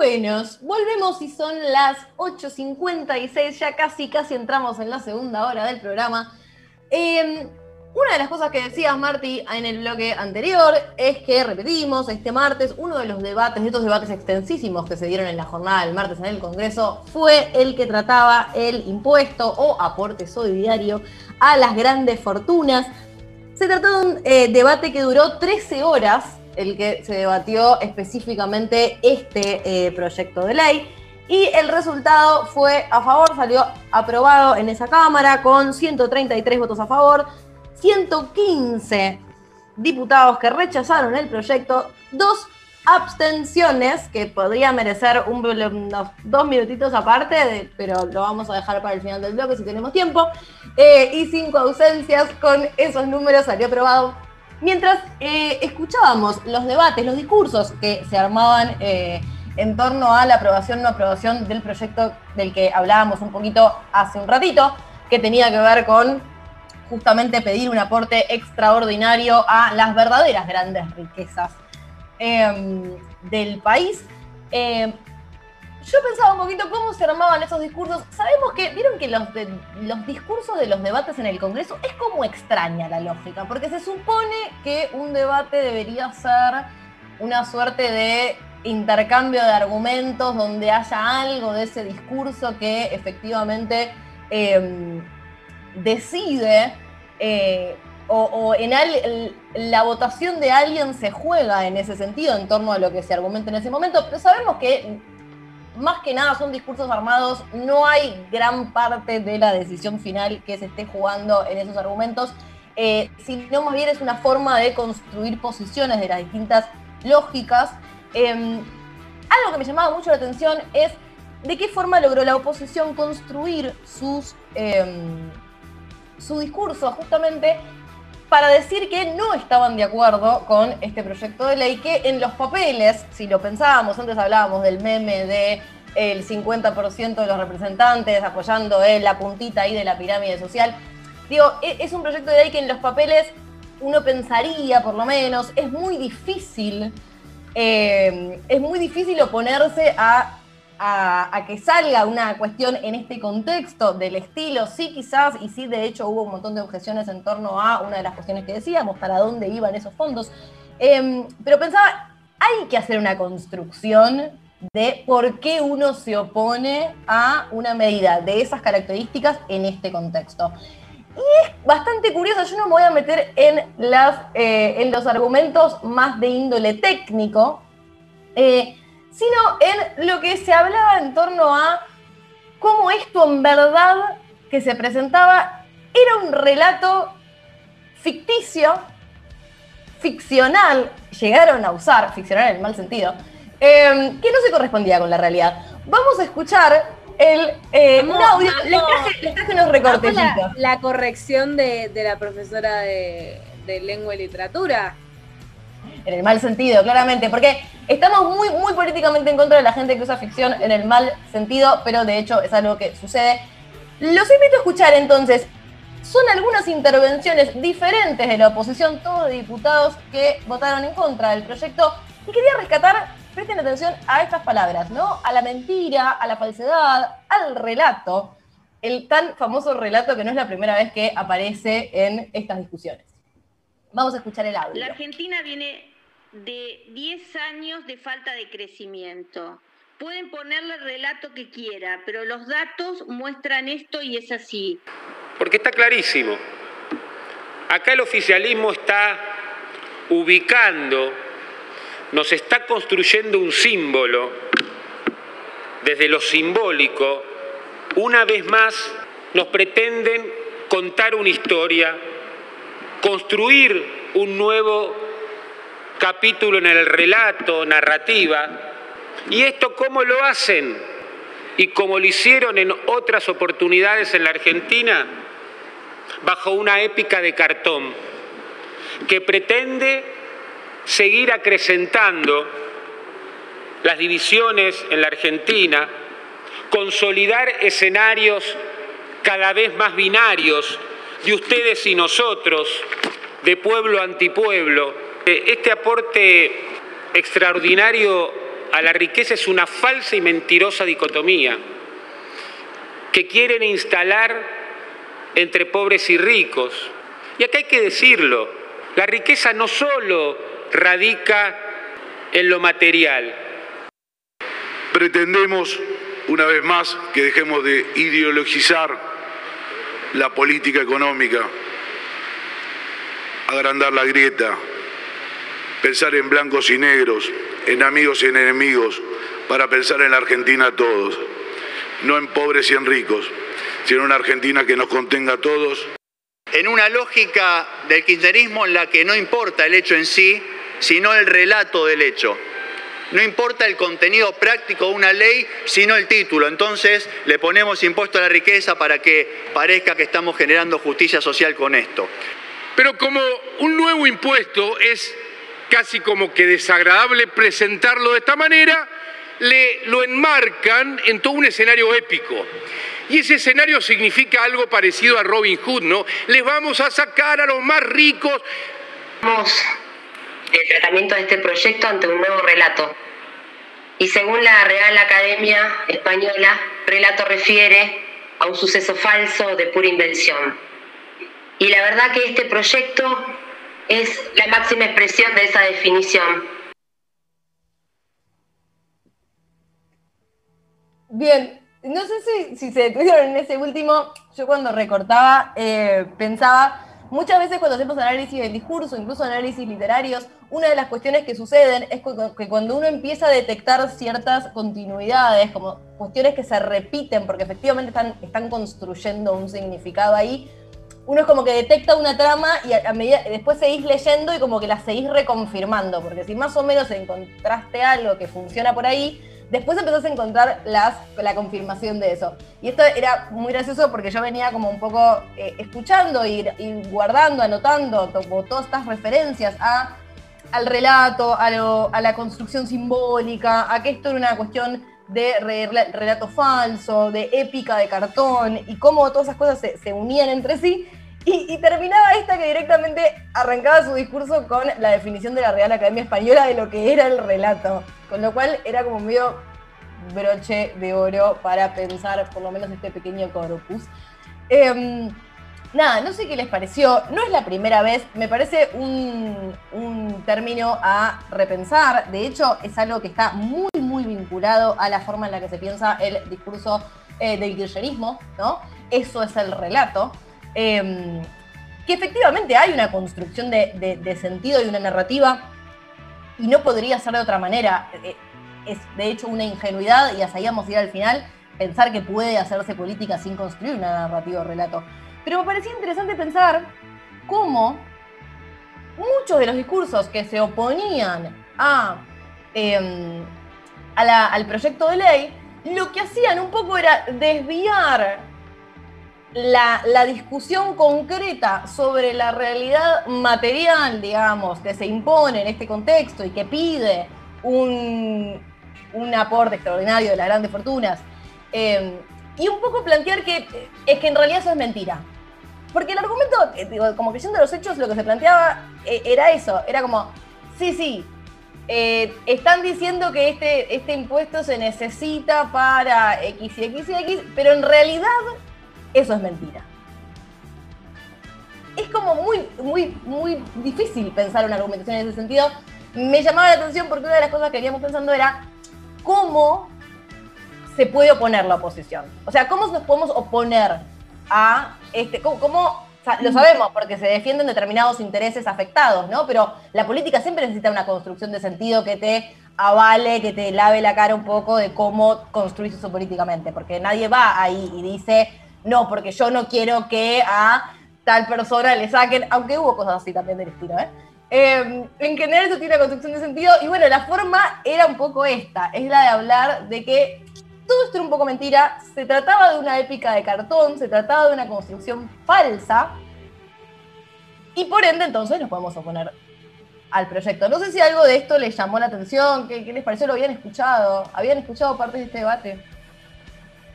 Buenos, volvemos y son las 8.56, ya casi, casi entramos en la segunda hora del programa. Em, una de las cosas que decías, Marty, en el bloque anterior es que repetimos este martes, uno de los debates, de estos debates extensísimos que se dieron en la jornada del martes en el Congreso, fue el que trataba el impuesto o aporte solidario a las grandes fortunas. Se trató de un eh, debate que duró 13 horas, el que se debatió específicamente este eh, proyecto de ley. Y el resultado fue a favor, salió aprobado en esa Cámara con 133 votos a favor, 115 diputados que rechazaron el proyecto, dos abstenciones, que podría merecer un, dos minutitos aparte, pero lo vamos a dejar para el final del bloque si tenemos tiempo, eh, y cinco ausencias, con esos números salió aprobado. Mientras eh, escuchábamos los debates, los discursos que se armaban eh, en torno a la aprobación o no aprobación del proyecto del que hablábamos un poquito hace un ratito, que tenía que ver con justamente pedir un aporte extraordinario a las verdaderas grandes riquezas em, del país. Yo pensaba un poquito cómo se armaban esos discursos. Sabemos que, vieron que los, los discursos de los debates en el Congreso es como extraña la lógica, porque se supone que un debate debería ser una suerte de intercambio de argumentos donde haya algo de ese discurso que efectivamente em, decide eh, o, en la votación de alguien se juega en ese sentido en torno a lo que se argumenta en ese momento, pero sabemos que más que nada son discursos armados, no hay gran parte de la decisión final que se esté jugando en esos argumentos, eh, sino más bien es una forma de construir posiciones de las distintas lógicas. Em, algo que me llamaba mucho la atención es de qué forma logró la oposición construir sus... Em, su discurso justamente para decir que no estaban de acuerdo con este proyecto de ley, que en los papeles, si lo pensábamos, antes hablábamos del meme de el 50% de los representantes apoyando en la puntita ahí de la pirámide social, digo, e, es un proyecto de ley que en los papeles uno pensaría, por lo menos, es muy difícil, eh, es muy difícil oponerse a a, que salga una cuestión en este contexto del estilo, sí quizás, y sí de hecho hubo un montón de objeciones en torno a una de las cuestiones que decíamos, para dónde iban esos fondos, em, pero pensaba, hay que hacer una construcción de por qué uno se opone a una medida de esas características en este contexto. Y es bastante curioso, yo no me voy a meter en, las, eh, en los argumentos más de índole técnico, eh, sino en lo que se hablaba en torno a cómo esto en verdad que se presentaba era un relato ficticio, ficcional, llegaron a usar, ficcional en el mal sentido, em, que no se correspondía con la realidad. Vamos a escuchar el eh, audio. Les traje, unos recortes. La, corrección de, la profesora de, de lengua y literatura en el mal sentido, claramente, porque estamos muy, muy políticamente en contra de la gente que usa ficción en el mal sentido, pero de hecho es algo que sucede. Los invito a escuchar entonces. Son algunas intervenciones diferentes de la oposición, todos diputados que votaron en contra del proyecto. Y quería rescatar, presten atención a estas palabras, ¿no? A la mentira, a la falsedad, al relato. El tan famoso relato que no es la primera vez que aparece en estas discusiones. Vamos a escuchar el audio. La Argentina viene de 10 años de falta de crecimiento. Pueden ponerle el relato que quiera, pero los datos muestran esto y es así. Porque está clarísimo. Acá el oficialismo está ubicando, nos está construyendo un símbolo desde lo simbólico. Una vez más nos pretenden contar una historia, construir un nuevo capítulo en el relato, narrativa. ¿Y esto cómo lo hacen? Y como lo hicieron en otras oportunidades en la Argentina, bajo una épica de cartón, que pretende seguir acrecentando las divisiones en la Argentina, consolidar escenarios cada vez más binarios de ustedes y nosotros, de pueblo antipueblo, este aporte extraordinario a la riqueza es una falsa y mentirosa dicotomía que quieren instalar entre pobres y ricos. Y acá hay que decirlo, la riqueza no solo radica en lo material. Pretendemos, una vez más, que dejemos de ideologizar la política económica, agrandar la grieta, pensar en blancos y negros, en amigos y en enemigos, para pensar en la Argentina todos, no en pobres y en ricos, sino en una Argentina que nos contenga a todos. En una lógica del kirchnerismo en la que no importa el hecho en sí, sino el relato del hecho. No importa el contenido práctico de una ley, sino el título. Entonces le ponemos impuesto a la riqueza para que parezca que estamos generando justicia social con esto. Pero como un nuevo impuesto es casi como que desagradable presentarlo de esta manera, le, lo enmarcan en todo un escenario épico. Y ese escenario significa algo parecido a Robin Hood, ¿no? Les vamos a sacar a los más ricos. El tratamiento de este proyecto ante un nuevo relato. Y según la Real Academia Española, relato refiere a un suceso falso de pura invención. Y la verdad que este proyecto es la máxima expresión de esa definición. Bien, no sé si, se detuvieron en ese último, yo cuando recortaba eh, pensaba, muchas veces cuando hacemos análisis del discurso, incluso análisis literarios, una de las cuestiones que suceden es que cuando uno empieza a detectar ciertas continuidades, como cuestiones que se repiten, porque efectivamente están, están construyendo un significado ahí, uno es como que detecta una trama y a, medida, después seguís leyendo y como que la seguís reconfirmando, porque si más o menos encontraste algo que funciona por ahí, después empezás a encontrar las, la confirmación de eso. Y esto era muy gracioso porque yo venía como un poco eh, escuchando y, guardando, anotando todas estas referencias a, al relato, a, a la construcción simbólica, a que esto era una cuestión de relato falso, de épica de cartón, y cómo todas esas cosas se, unían entre sí. Y, terminaba esta que directamente arrancaba su discurso con la definición de la Real Academia Española de lo que era el relato. Con lo cual era como medio broche de oro para pensar por lo menos este pequeño corpus. Em, nada, no sé qué les pareció. No es la primera vez, me parece un, un, término a repensar. De hecho, es algo que está muy, muy vinculado a la forma en la que se piensa el discurso eh, del kirchnerismo, ¿no? Eso es el relato. Em, que efectivamente hay una construcción de, sentido y una narrativa, y no podría ser de otra manera. Eh, es de hecho una ingenuidad, y hasta íbamos a ir al final, pensar que puede hacerse política sin construir una narrativa o relato. Pero me parecía interesante pensar cómo muchos de los discursos que se oponían a, em, al proyecto de ley, lo que hacían un poco era desviar la, discusión concreta sobre la realidad material, digamos, que se impone en este contexto y que pide un, un aporte extraordinario de las grandes fortunas, em, y un poco plantear que es que en realidad eso es mentira. Porque el argumento, eh, digo, como visión de los hechos, lo que se planteaba eh, era eso, era como, sí, sí, eh, están diciendo que este, este impuesto se necesita para X y X y X, pero en realidad eso es mentira. Es como muy, muy, muy difícil pensar una argumentación en ese sentido. Me llamaba la atención porque una de las cosas que veníamos pensando era cómo se puede oponer la oposición. O sea, cómo nos podemos oponer a este, cómo, lo sabemos porque se defienden determinados intereses afectados, ¿no? Pero la política siempre necesita una construcción de sentido que te avale, que te lave la cara un poco de cómo construir eso políticamente, porque nadie va ahí y dice, no, porque yo no quiero que a tal persona le saquen, aunque hubo cosas así también del estilo, ¿eh? Em, en general eso tiene una construcción de sentido y bueno, la forma era un poco esta, es la de hablar de que todo esto era un poco mentira, se trataba de una épica de cartón, se trataba de una construcción falsa y por ende entonces nos podemos oponer al proyecto. No sé si algo de esto les llamó la atención, qué, les pareció, lo habían escuchado, habían escuchado parte de este debate.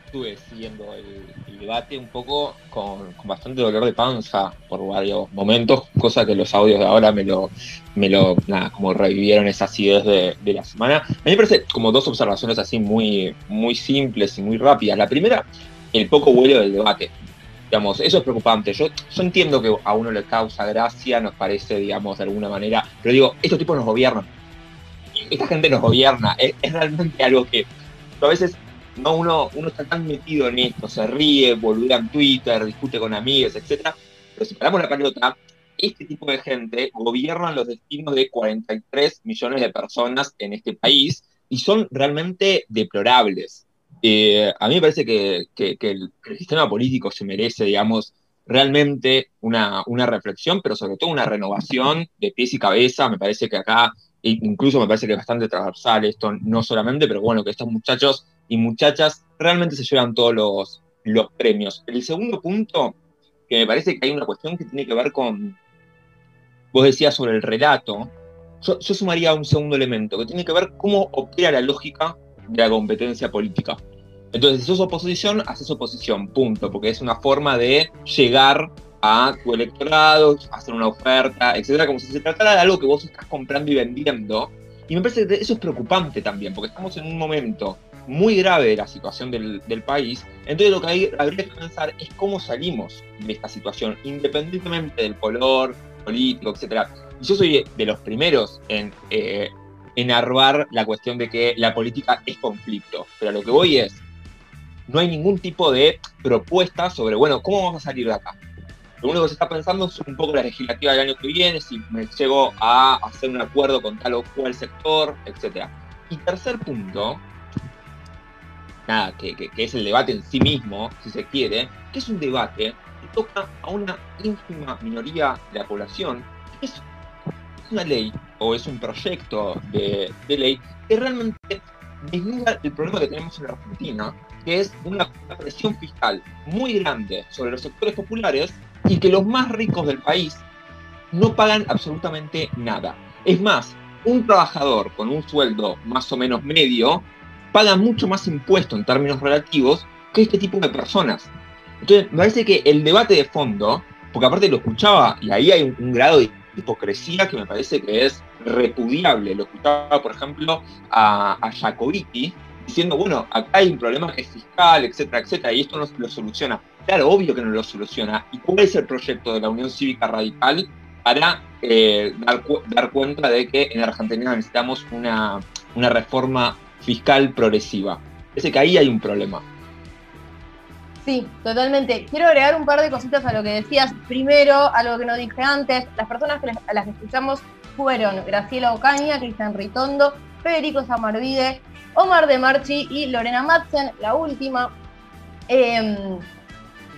estuve siguiendo el, debate un poco con, bastante dolor de panza por varios momentos, cosa que los audios de ahora me lo, me lo como revivieron esas ideas de, de, la semana. A mí me parece como dos observaciones así muy, muy simples y muy rápidas. La primera, el poco vuelo del debate. Digamos, eso es preocupante. Yo, yo entiendo que a uno le causa gracia, nos parece, digamos, de alguna manera, pero digo, estos tipos nos gobiernan. Esta gente nos gobierna. Es realmente algo que a veces no uno, uno está tan metido en esto, se ríe, volvía en Twitter, discute con amigos, etc. Pero si paramos la pelota, este tipo de gente gobierna los destinos de 43 millones de personas en este país y son realmente deplorables. Eh, a mí me parece que, el, sistema político se merece, digamos, realmente una, una reflexión, pero sobre todo una renovación de pies y cabeza. Me parece que acá, incluso me parece que es bastante transversal esto, no solamente, pero bueno, que estos muchachos y muchachas realmente se llevan todos los, los premios. El segundo punto, que me parece que hay una cuestión que tiene que ver con, vos decías sobre el relato, yo, sumaría un segundo elemento, que tiene que ver cómo opera la lógica de la competencia política. Entonces, si sos oposición, haces oposición, punto, porque es una forma de llegar a tu electorado, hacer una oferta, etcétera, como si se tratara de algo que vos estás comprando y vendiendo. Y me parece que eso es preocupante también, porque estamos en un momento muy grave la situación del, país, entonces lo que hay, habría que pensar es cómo salimos de esta situación, independientemente del color político, etc. Y yo soy de los primeros en eh, enarbar la cuestión de que la política es conflicto, pero lo que voy es, no hay ningún tipo de propuesta sobre, bueno, ¿cómo vamos a salir de acá? Lo único que se está pensando es un poco la legislativa del año que viene, si me llego a hacer un acuerdo con tal o cual sector, etc. Y tercer punto, nada, que, es el debate en sí mismo, si se quiere, que es un debate que toca a una ínfima minoría de la población, es una ley o es un proyecto de, ley que realmente desnuda el problema que tenemos en la Argentina, que es una presión fiscal muy grande sobre los sectores populares y que los más ricos del país no pagan absolutamente nada. Es más, un trabajador con un sueldo más o menos medio paga mucho más impuesto en términos relativos que este tipo de personas. Entonces, me parece que el debate de fondo, porque aparte lo escuchaba, y ahí hay un, grado de hipocresía que me parece que es repudiable. Lo escuchaba, por ejemplo, a, a Jacobiti diciendo, bueno, acá hay un problema que es fiscal, etcétera, etcétera, y esto no lo soluciona. Claro, obvio que no lo soluciona. ¿Y cuál es el proyecto de la Unión Cívica Radical para eh, dar, cuenta de que en Argentina necesitamos una reforma fiscal progresiva. Ese que ahí hay un problema. Sí, totalmente. Quiero agregar un par de cositas a lo que decías. Primero, algo que no dije antes, las personas a las que escuchamos fueron Graciela Ocaña, Cristian Ritondo, Federico Samarvide, Omar de Marchi y Lorena Madsen, la última. Em,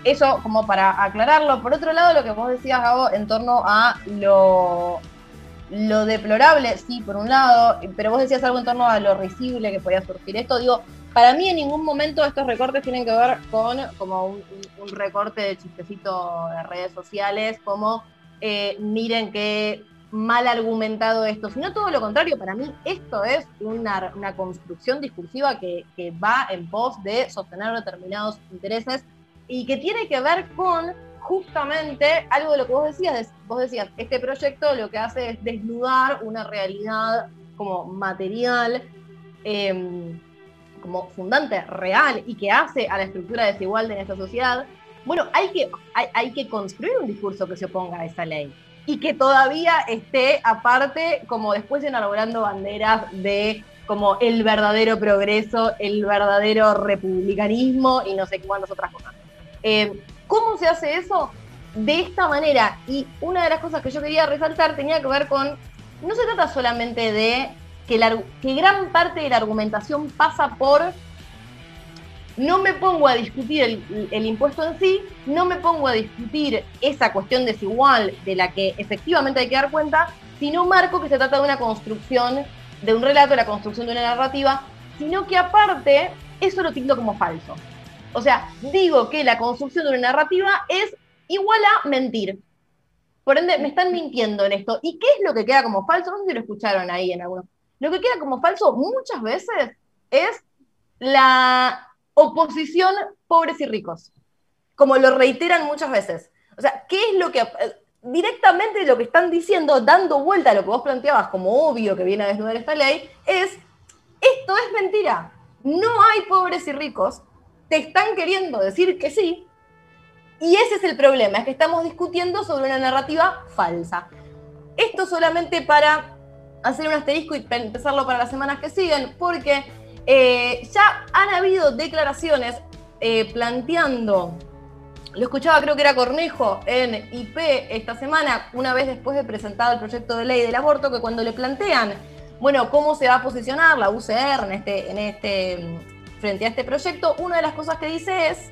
eso como para aclararlo. Por otro lado, lo que vos decías, Gabo, en torno a lo lo deplorable, sí, por un lado, pero vos decías algo en torno a lo risible que podía surgir esto. Digo, para mí en ningún momento estos recortes tienen que ver con como un, recorte de chistecito de redes sociales, como eh, miren qué mal argumentado esto, sino todo lo contrario, para mí esto es una, construcción discursiva que, que va en pos de sostener determinados intereses y que tiene que ver con justamente algo de lo que vos decías, vos decías, este proyecto lo que hace es desnudar una realidad como material, em, como fundante real y que hace a la estructura desigual de nuestra sociedad. Bueno, hay que, hay, que construir un discurso que se oponga a esa ley y que todavía esté aparte como después elaborando banderas de como el verdadero progreso, el verdadero republicanismo y no sé cuántas otras cosas. Em, ¿Cómo se hace eso? De esta manera. Y una de las cosas que yo quería resaltar tenía que ver con, no se trata solamente de que, la, que gran parte de la argumentación pasa por, no me pongo a discutir el, el impuesto en sí, no me pongo a discutir esa cuestión desigual de la que efectivamente hay que dar cuenta, sino marco que se trata de una construcción, de un relato, de la construcción de una narrativa, sino que aparte eso lo tildo como falso. O sea, digo que la construcción de una narrativa es igual a mentir. Por ende, me están mintiendo en esto. ¿Y qué es lo que queda como falso? No sé si lo escucharon ahí en algunos. Lo que queda como falso muchas veces es la oposición pobres y ricos, como lo reiteran muchas veces. O sea, ¿qué es lo que directamente lo que están diciendo, dando vuelta a lo que vos planteabas como obvio que viene a desnudar esta ley, es, esto es mentira, no hay pobres y ricos, te están queriendo decir que sí, y ese es el problema, es que estamos discutiendo sobre una narrativa falsa. Esto solamente para hacer un asterisco y empezarlo para las semanas que siguen, porque eh, ya han habido declaraciones eh, planteando lo escuchaba, creo que era Cornejo, en IP esta semana, una vez después de presentado el proyecto de ley del aborto, que cuando le plantean, bueno, cómo se va a posicionar la UCR en este, en este, frente a este proyecto, una de las cosas que dice es,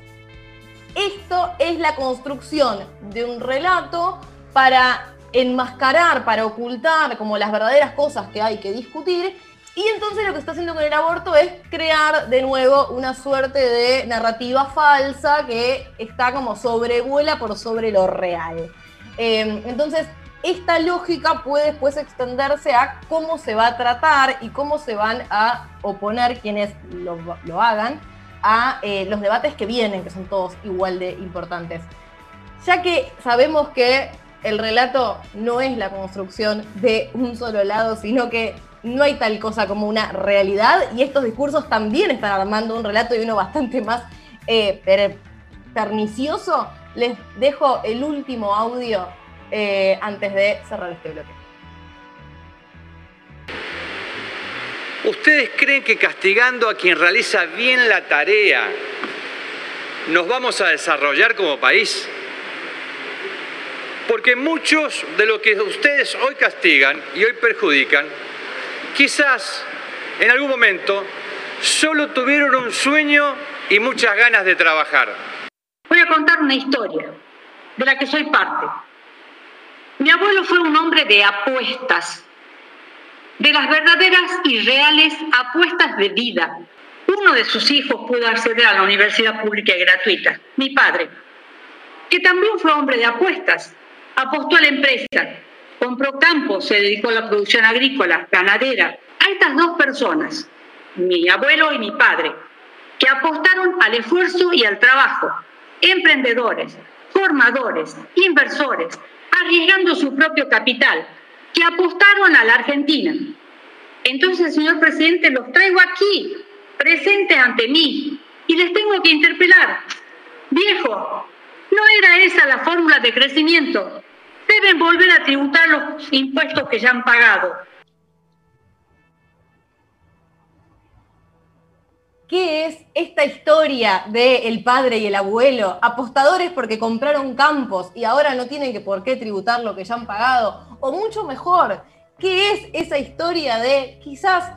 esto es la construcción de un relato para enmascarar, para ocultar como las verdaderas cosas que hay que discutir y entonces lo que está haciendo con el aborto es crear de nuevo una suerte de narrativa falsa que está como sobrevuela por sobre lo real. Em, entonces, esta lógica puede después extenderse a cómo se va a tratar y cómo se van a oponer quienes lo, hagan a eh, los debates que vienen, que son todos igual de importantes. Ya que sabemos que el relato no es la construcción de un solo lado, sino que no hay tal cosa como una realidad y estos discursos también están armando un relato y uno bastante más eh, pernicioso. Les dejo el último audio eh, antes de cerrar este bloque. ¿Ustedes creen que castigando a quien realiza bien la tarea nos vamos a desarrollar como país? Porque muchos de lo que ustedes hoy castigan y hoy perjudican quizás en algún momento solo tuvieron un sueño y muchas ganas de trabajar. Voy a contar una historia de la que soy parte. Mi abuelo fue un hombre de apuestas, de las verdaderas y reales apuestas de vida. Uno de sus hijos pudo acceder a la universidad pública y gratuita, mi padre, que también fue hombre de apuestas, apostó a la empresa, compró campos, se dedicó a la producción agrícola, ganadera. A estas dos personas, mi abuelo y mi padre, que apostaron al esfuerzo y al trabajo, emprendedores, formadores, inversores, arriesgando su propio capital, que apostaron a la Argentina. Entonces, señor presidente, los traigo aquí, presentes ante mí, y les tengo que interpelar. Viejo, ¿no era esa la fórmula de crecimiento? deben volver a tributar los impuestos que ya han pagado. ¿Qué es esta historia de el padre y el abuelo? Apostadores porque compraron campos y ahora no tienen que por qué tributar lo que ya han pagado. O mucho mejor, ¿qué es esa historia de quizás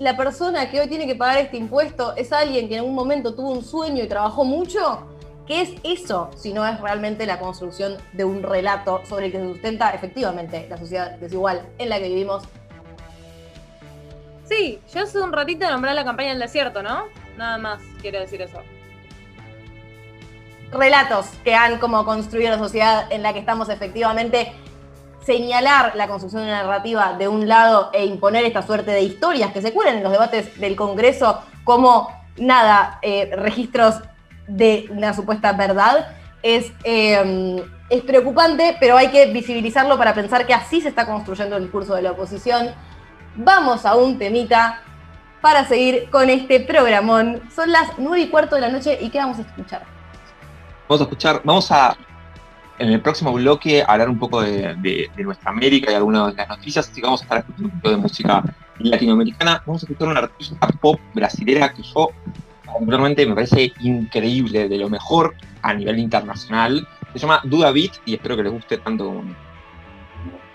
la persona que hoy tiene que pagar este impuesto es alguien que en un momento tuvo un sueño y trabajó mucho? ¿Qué es eso si no es realmente la construcción de un relato sobre el que se sustenta efectivamente la sociedad desigual en la que vivimos? Sí, yo hace un ratito nombré la campaña del desierto, ¿no? Nada más quiero decir eso. Relatos que han como construido la sociedad en la que estamos efectivamente señalar la construcción de una narrativa de un lado e imponer esta suerte de historias que se cuelen en los debates del Congreso como nada, eh, registros de una supuesta verdad es, em, es preocupante, pero hay que visibilizarlo para pensar que así se está construyendo el discurso de la oposición. Vamos a un temita para seguir con este programón. Son las nueve y cuarto de la noche y ¿qué vamos a escuchar? Vamos a escuchar, vamos a en el próximo bloque hablar un poco de, nuestra América y algunas de las noticias, así que vamos a estar escuchando un poco de música latinoamericana. Vamos a escuchar una artista pop brasilera que yo particularmente me parece increíble, de lo mejor a nivel internacional. Se llama Duda Beat y espero que les guste tanto como a mí.